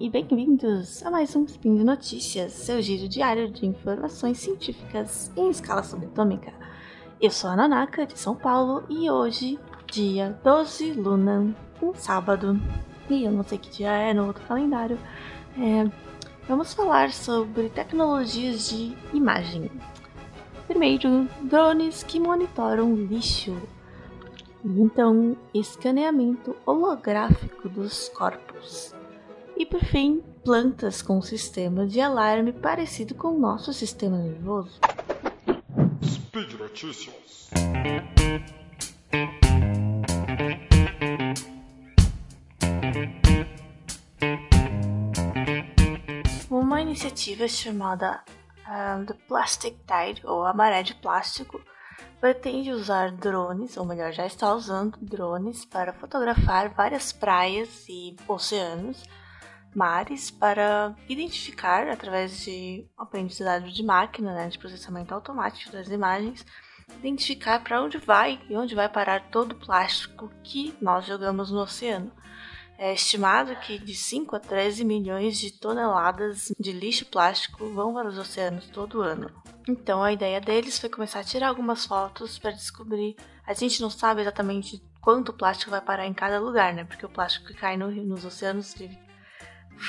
e bem-vindos a mais um Spin de Notícias, seu giro diário de informações científicas em escala subatômica. Eu sou a Nanaka, de São Paulo, e hoje, dia 12 Luna, um sábado, e eu não sei que dia é no outro calendário, é, vamos falar sobre tecnologias de imagem. Primeiro, drones que monitoram lixo. Então, escaneamento holográfico dos corpos. E por fim, plantas com sistema de alarme parecido com o nosso sistema nervoso. Speed Notícias. Uma iniciativa chamada uh, The Plastic Tide, ou a maré de plástico, pretende usar drones, ou melhor, já está usando drones para fotografar várias praias e oceanos mares para identificar, através de aprendizado de máquina, né, de processamento automático das imagens, identificar para onde vai e onde vai parar todo o plástico que nós jogamos no oceano. É estimado que de 5 a 13 milhões de toneladas de lixo plástico vão para os oceanos todo ano. Então a ideia deles foi começar a tirar algumas fotos para descobrir. A gente não sabe exatamente quanto plástico vai parar em cada lugar, né? Porque o plástico que cai no, nos oceanos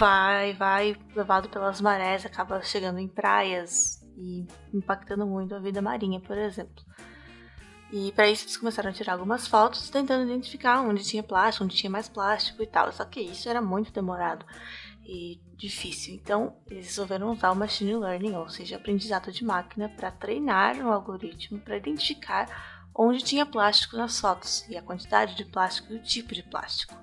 vai, vai, levado pelas marés, acaba chegando em praias e impactando muito a vida marinha, por exemplo. E para isso eles começaram a tirar algumas fotos, tentando identificar onde tinha plástico, onde tinha mais plástico e tal. Só que isso era muito demorado e difícil. Então, eles resolveram usar o machine learning, ou seja, aprendizado de máquina, para treinar um algoritmo para identificar onde tinha plástico nas fotos e a quantidade de plástico e o tipo de plástico.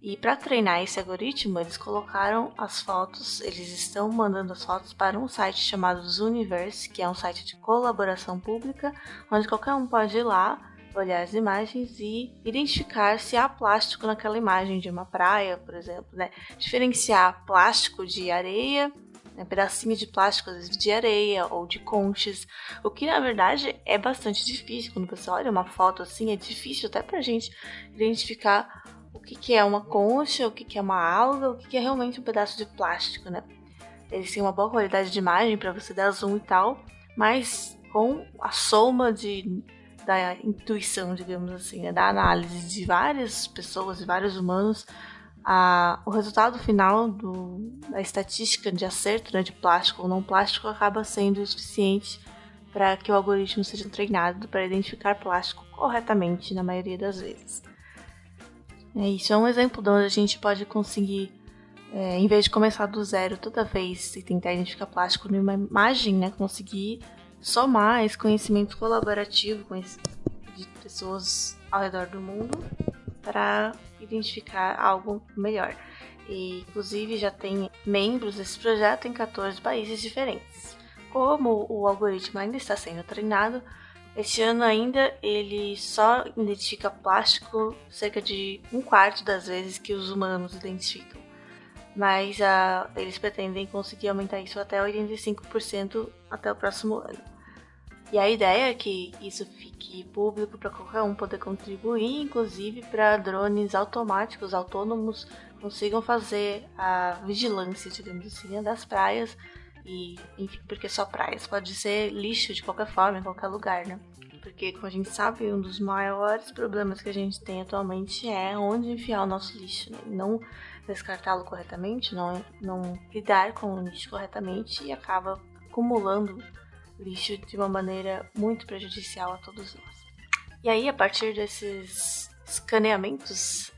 E para treinar esse algoritmo, eles colocaram as fotos, eles estão mandando as fotos para um site chamado Zooniverse, que é um site de colaboração pública, onde qualquer um pode ir lá, olhar as imagens e identificar se há plástico naquela imagem de uma praia, por exemplo, né? Diferenciar plástico de areia, né? pedacinhos de plástico de areia ou de conchas, o que na verdade é bastante difícil. Quando você olha uma foto assim, é difícil até pra gente identificar o que, que é uma concha, o que, que é uma alga, o que, que é realmente um pedaço de plástico, né? Eles têm uma boa qualidade de imagem para você dar zoom e tal, mas com a soma de, da intuição, digamos assim, né? da análise de várias pessoas, de vários humanos, a, o resultado final do, da estatística de acerto né, de plástico ou não plástico acaba sendo o suficiente para que o algoritmo seja treinado para identificar plástico corretamente na maioria das vezes. É, isso é um exemplo de onde a gente pode conseguir, é, em vez de começar do zero toda vez e tentar identificar plástico numa imagem, né, conseguir somar esse conhecimento colaborativo com esse, de pessoas ao redor do mundo para identificar algo melhor. E, inclusive, já tem membros desse projeto em 14 países diferentes. Como o algoritmo ainda está sendo treinado, este ano ainda ele só identifica plástico cerca de um quarto das vezes que os humanos identificam. Mas uh, eles pretendem conseguir aumentar isso até 85% até o próximo ano. E a ideia é que isso fique público para qualquer um poder contribuir, inclusive para drones automáticos, autônomos, consigam fazer a vigilância, digamos assim, das praias e, enfim, porque só praias pode ser lixo de qualquer forma, em qualquer lugar, né? Porque, como a gente sabe, um dos maiores problemas que a gente tem atualmente é onde enfiar o nosso lixo, né? Não descartá-lo corretamente, não, não lidar com o lixo corretamente e acaba acumulando lixo de uma maneira muito prejudicial a todos nós. E aí, a partir desses escaneamentos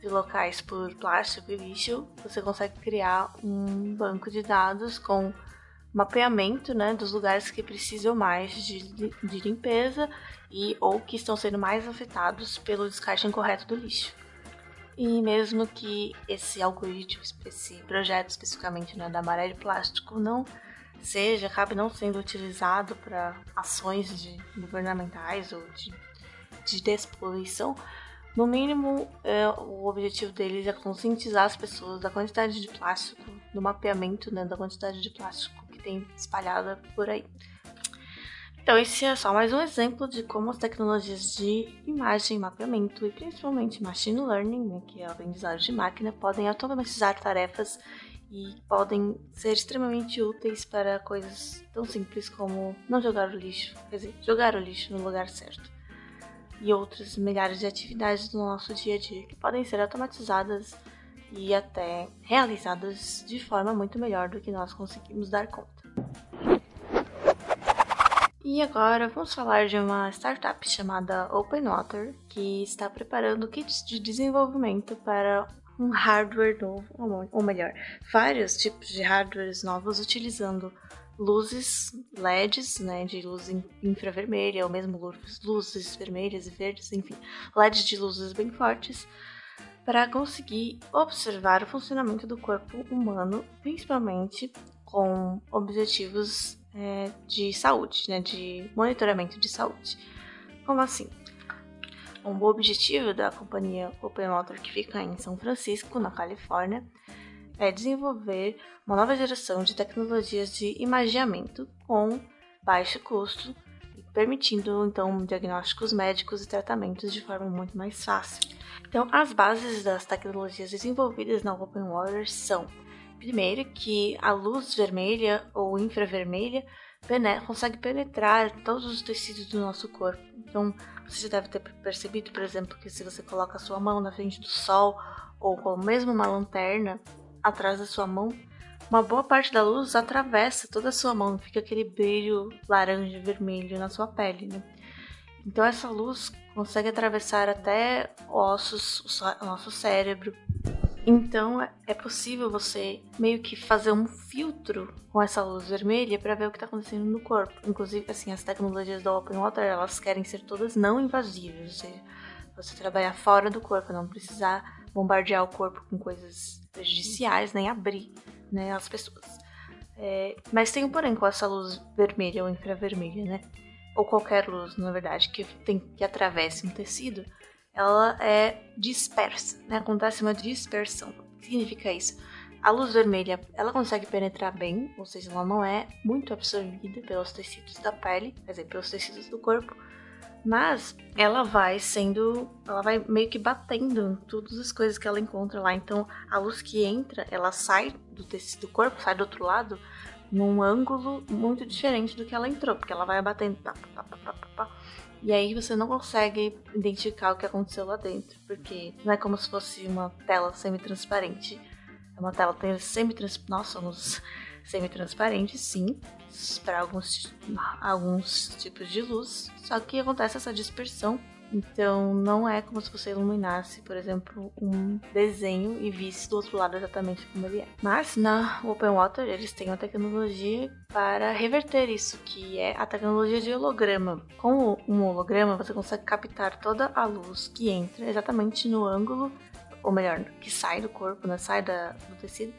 de locais por plástico e lixo, você consegue criar um banco de dados com mapeamento né, dos lugares que precisam mais de, de limpeza e ou que estão sendo mais afetados pelo descarte incorreto do lixo. E mesmo que esse algoritmo, esse projeto especificamente né, da maré de plástico não seja, acabe não sendo utilizado para ações de governamentais ou de, de despoluição, no mínimo, é, o objetivo deles é conscientizar as pessoas da quantidade de plástico, do mapeamento né, da quantidade de plástico que tem espalhada por aí. Então, esse é só mais um exemplo de como as tecnologias de imagem, mapeamento e principalmente machine learning, né, que é a aprendizagem de máquina, podem automatizar tarefas e podem ser extremamente úteis para coisas tão simples como não jogar o lixo, quer dizer, jogar o lixo no lugar certo. E outras milhares de atividades do nosso dia a dia que podem ser automatizadas e até realizadas de forma muito melhor do que nós conseguimos dar conta. E agora vamos falar de uma startup chamada OpenWater, que está preparando kits de desenvolvimento para um hardware novo, ou melhor, vários tipos de hardwares novos utilizando luzes LEDs, né, de luz infravermelha, ou mesmo luzes vermelhas e verdes, enfim, LEDs de luzes bem fortes, para conseguir observar o funcionamento do corpo humano, principalmente com objetivos é, de saúde, né, de monitoramento de saúde. Como assim? Um objetivo da companhia Open Water, que fica em São Francisco, na Califórnia, é desenvolver uma nova geração de tecnologias de imagiamento com baixo custo, permitindo então diagnósticos médicos e tratamentos de forma muito mais fácil. Então, as bases das tecnologias desenvolvidas na Open Water são Primeiro, que a luz vermelha ou infravermelha consegue penetrar todos os tecidos do nosso corpo. Então, você já deve ter percebido, por exemplo, que se você coloca a sua mão na frente do sol ou com mesmo uma lanterna atrás da sua mão, uma boa parte da luz atravessa toda a sua mão, fica aquele brilho laranja vermelho na sua pele, né? Então essa luz consegue atravessar até ossos, o nosso cérebro, então é possível você meio que fazer um filtro com essa luz vermelha para ver o que está acontecendo no corpo. Inclusive, assim, as tecnologias do Open Water elas querem ser todas não invasivas, ou seja, você trabalhar fora do corpo, não precisar bombardear o corpo com coisas prejudiciais, nem abrir né, as pessoas. É, mas tem um porém com essa luz vermelha ou infravermelha, né? Ou qualquer luz, na verdade, que, tem, que atravesse um tecido ela é dispersa, né? Acontece uma dispersão. O que significa isso? A luz vermelha, ela consegue penetrar bem, ou seja, ela não é muito absorvida pelos tecidos da pele, quer dizer, pelos tecidos do corpo, mas ela vai sendo, ela vai meio que batendo todas as coisas que ela encontra lá. Então, a luz que entra, ela sai do tecido do corpo, sai do outro lado, num ângulo muito diferente do que ela entrou, porque ela vai batendo, pá, pá, pá, e aí você não consegue identificar o que aconteceu lá dentro, porque não é como se fosse uma tela semi-transparente. É uma tela semi-transparente. Nós somos semi-transparentes, sim, para alguns, alguns tipos de luz. Só que acontece essa dispersão então não é como se você iluminasse, por exemplo, um desenho e visse do outro lado exatamente como ele é. Mas na Open Water eles têm uma tecnologia para reverter isso, que é a tecnologia de holograma. Com um holograma você consegue captar toda a luz que entra exatamente no ângulo, ou melhor, que sai do corpo, né, sai da, do tecido,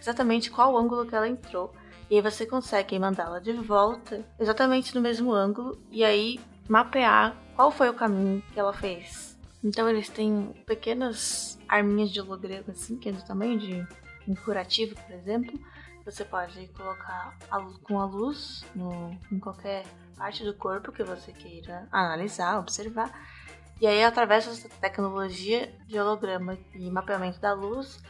exatamente qual ângulo que ela entrou. E aí você consegue mandá-la de volta exatamente no mesmo ângulo e aí mapear qual foi o caminho que ela fez. Então eles têm pequenas arminhas de holograma assim, que é do tamanho de um curativo, por exemplo. Você pode colocar a, com a luz no, em qualquer parte do corpo que você queira analisar, observar. E aí, através dessa tecnologia de holograma e mapeamento da luz,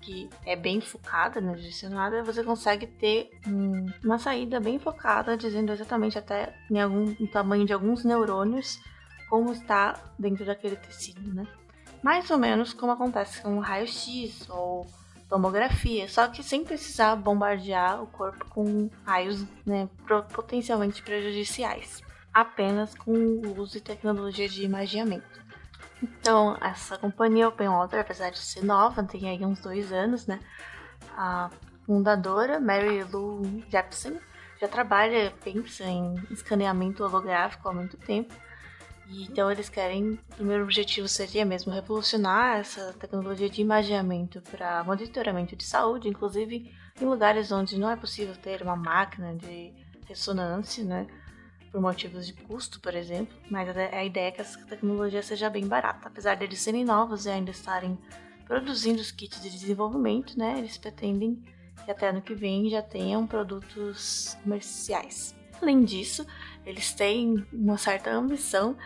que é bem focada, né, direcionada, você consegue ter um, uma saída bem focada, dizendo exatamente até em algum em tamanho de alguns neurônios como está dentro daquele tecido, né? Mais ou menos como acontece com o raio-x ou tomografia, só que sem precisar bombardear o corpo com raios né, potencialmente prejudiciais, apenas com luz e tecnologia de imagiamento. Então, essa companhia Open Water, apesar de ser nova, tem aí uns dois anos, né? A fundadora, Mary Lou Jepson, já trabalha, pensa em escaneamento holográfico há muito tempo. E, então eles querem, o primeiro objetivo seria mesmo revolucionar essa tecnologia de imagiamento para monitoramento de saúde, inclusive em lugares onde não é possível ter uma máquina de ressonância, né? Por motivos de custo, por exemplo, mas a ideia é que essa tecnologia seja bem barata. Apesar deles serem novos e ainda estarem produzindo os kits de desenvolvimento, né, eles pretendem que até ano que vem já tenham produtos comerciais. além disso, eles têm uma certa ambição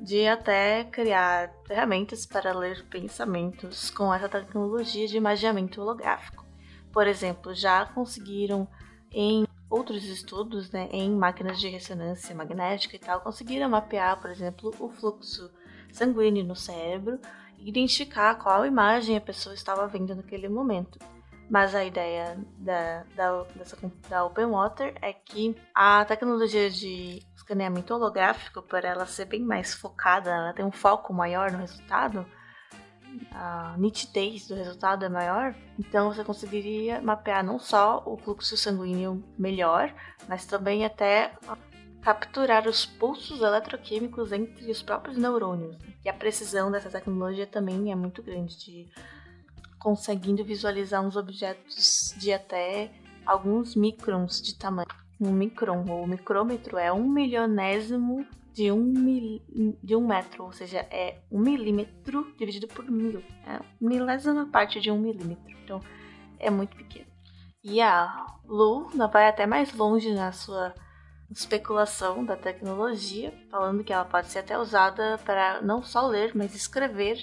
de até criar ferramentas para ler pensamentos com essa tecnologia de imaginamento holográfico. Por exemplo, já conseguiram em outros estudos, né, em máquinas de ressonância magnética e tal, conseguiram mapear, por exemplo, o fluxo sanguíneo no cérebro e identificar qual imagem a pessoa estava vendo naquele momento. Mas a ideia da, da, dessa, da Open Water é que a tecnologia de escaneamento holográfico, por ela ser bem mais focada, ela tem um foco maior no resultado, a nitidez do resultado é maior, então você conseguiria mapear não só o fluxo sanguíneo melhor, mas também até capturar os pulsos eletroquímicos entre os próprios neurônios. E a precisão dessa tecnologia também é muito grande, de conseguindo visualizar uns objetos de até alguns microns de tamanho. Um micron, ou micrômetro, é um milionésimo de um, mil, de um metro, ou seja, é um milímetro dividido por mil. É milésima parte de um milímetro. Então, é muito pequeno. E a Lu vai até mais longe na sua especulação da tecnologia, falando que ela pode ser até usada para não só ler, mas escrever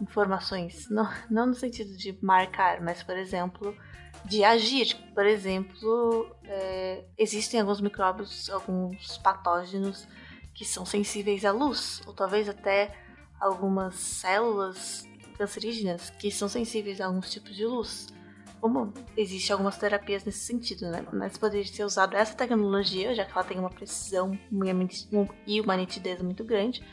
informações. Não, não no sentido de marcar, mas, por exemplo, de agir. Por exemplo, é, existem alguns micróbios, alguns patógenos que são sensíveis à luz, ou talvez até algumas células cancerígenas que são sensíveis a alguns tipos de luz. Como existem algumas terapias nesse sentido, né? Mas poderia ser usado essa tecnologia, já que ela tem uma precisão e uma nitidez muito grande,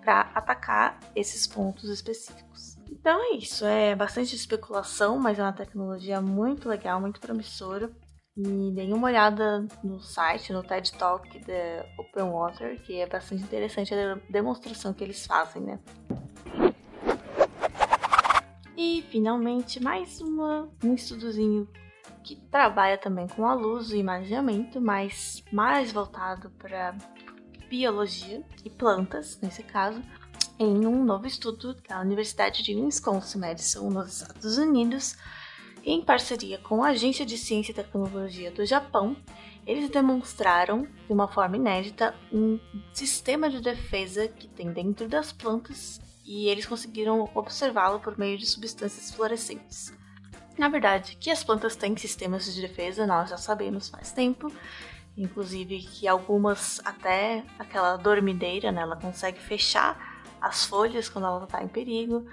para atacar esses pontos específicos. Então é isso, é bastante especulação, mas é uma tecnologia muito legal, muito promissora. E deem uma olhada no site, no TED Talk da Open Water, que é bastante interessante a demonstração que eles fazem, né? E finalmente mais uma, um estudozinho que trabalha também com a luz e imaginamento, mas mais voltado para biologia e plantas, nesse caso, em um novo estudo da Universidade de Wisconsin-Madison, nos Estados Unidos, em parceria com a Agência de Ciência e Tecnologia do Japão, eles demonstraram, de uma forma inédita, um sistema de defesa que tem dentro das plantas e eles conseguiram observá-lo por meio de substâncias fluorescentes. Na verdade, que as plantas têm sistemas de defesa, nós já sabemos faz tempo, inclusive que algumas até aquela dormideira, né, ela consegue fechar as folhas quando ela está em perigo.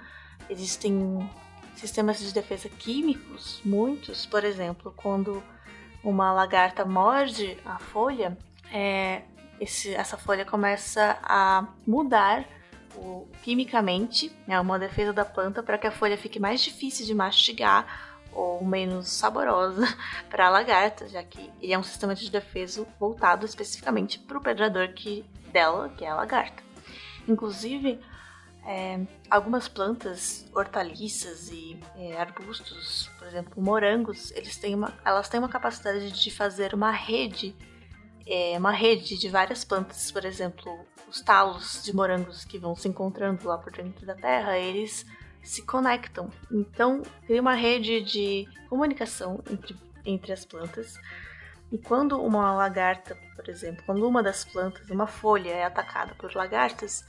Existem sistemas de defesa químicos, muitos, por exemplo, quando uma lagarta morde a folha, é, esse, essa folha começa a mudar o, quimicamente, é né, uma defesa da planta para que a folha fique mais difícil de mastigar ou menos saborosa para a lagarta, já que ele é um sistema de defesa voltado especificamente para o predador que, dela, que é a lagarta. Inclusive, é, algumas plantas, hortaliças e é, arbustos, por exemplo, morangos, eles têm uma, elas têm uma capacidade de fazer uma rede, é, uma rede de várias plantas, por exemplo, os talos de morangos que vão se encontrando lá por dentro da terra, eles se conectam. Então, cria uma rede de comunicação entre, entre as plantas. E quando uma lagarta, por exemplo, quando uma das plantas, uma folha é atacada por lagartas,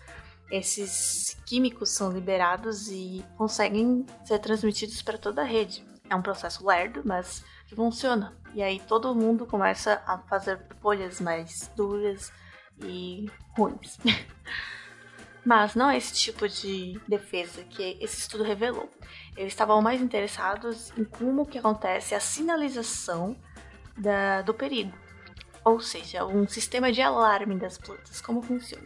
esses químicos são liberados e conseguem ser transmitidos para toda a rede. É um processo lerdo, mas que funciona. E aí todo mundo começa a fazer folhas mais duras e ruins. Mas não é esse tipo de defesa que esse estudo revelou. Eles estavam mais interessados em como que acontece a sinalização da, do perigo. Ou seja, um sistema de alarme das plantas, como funciona.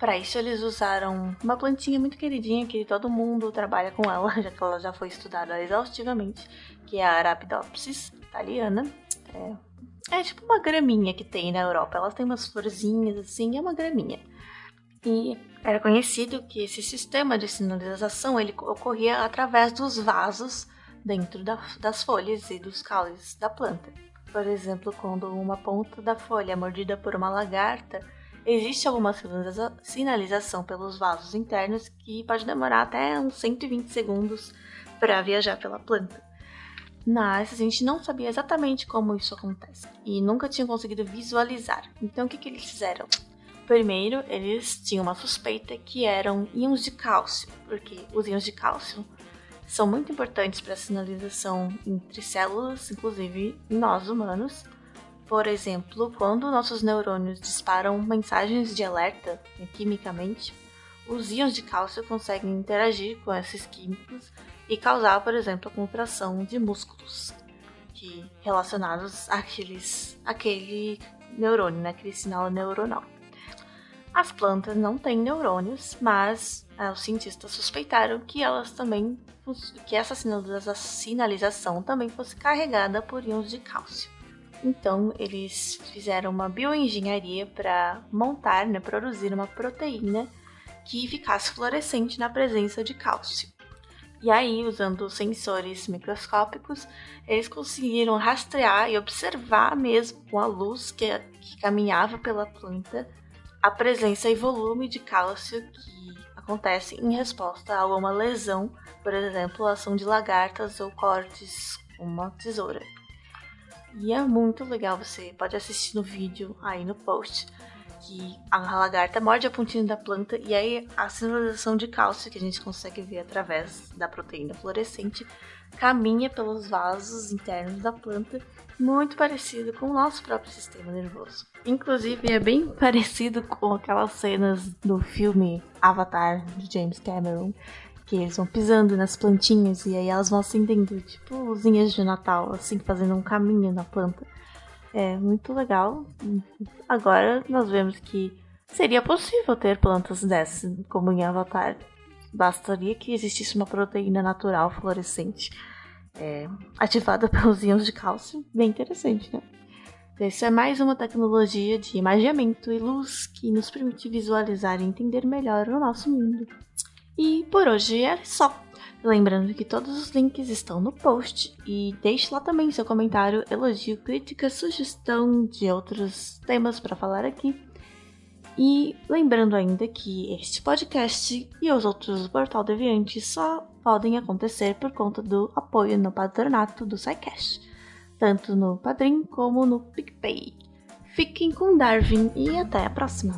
Para isso, eles usaram uma plantinha muito queridinha que todo mundo trabalha com ela, já que ela já foi estudada exaustivamente, que é a Arabidopsis italiana. É, é tipo uma graminha que tem na Europa. Elas têm umas florzinhas assim, é uma graminha. E era conhecido que esse sistema de sinalização ele ocorria através dos vasos dentro da, das folhas e dos caules da planta. Por exemplo, quando uma ponta da folha é mordida por uma lagarta, existe alguma sinalização pelos vasos internos que pode demorar até uns 120 segundos para viajar pela planta. mas a gente não sabia exatamente como isso acontece e nunca tinha conseguido visualizar. Então o que, que eles fizeram? Primeiro, eles tinham uma suspeita que eram íons de cálcio, porque os íons de cálcio são muito importantes para a sinalização entre células, inclusive nós humanos. Por exemplo, quando nossos neurônios disparam mensagens de alerta né, quimicamente, os íons de cálcio conseguem interagir com esses químicos e causar, por exemplo, a contração de músculos que, relacionados àqueles, àquele neurônio, né, aquele sinal neuronal. As plantas não têm neurônios, mas ah, os cientistas suspeitaram que elas também que essa sinalização também fosse carregada por íons de cálcio. Então, eles fizeram uma bioengenharia para montar, né, produzir uma proteína que ficasse fluorescente na presença de cálcio. E aí, usando sensores microscópicos, eles conseguiram rastrear e observar mesmo com a luz que, que caminhava pela planta a presença e volume de cálcio que acontece em resposta a uma lesão, por exemplo, ação de lagartas ou cortes com uma tesoura. E é muito legal, você pode assistir no vídeo aí no post, que a lagarta morde a pontinha da planta e aí a sinalização de cálcio que a gente consegue ver através da proteína fluorescente caminha pelos vasos internos da planta, muito parecido com o nosso próprio sistema nervoso. Inclusive é bem parecido com aquelas cenas do filme Avatar de James Cameron, que eles vão pisando nas plantinhas e aí elas vão acendendo, tipo luzinhas de Natal, assim, fazendo um caminho na planta. É muito legal. Agora nós vemos que seria possível ter plantas dessas, como em Avatar. Bastaria que existisse uma proteína natural fluorescente é, ativada pelos íons de cálcio. Bem interessante, né? Isso é mais uma tecnologia de imagiamento e luz que nos permite visualizar e entender melhor o nosso mundo. E por hoje é só. Lembrando que todos os links estão no post e deixe lá também seu comentário, elogio, crítica, sugestão de outros temas para falar aqui. E lembrando ainda que este podcast e os outros do Portal Deviante só podem acontecer por conta do apoio no patronato do SciCast, tanto no Padrim como no PicPay. Fiquem com Darwin e até a próxima!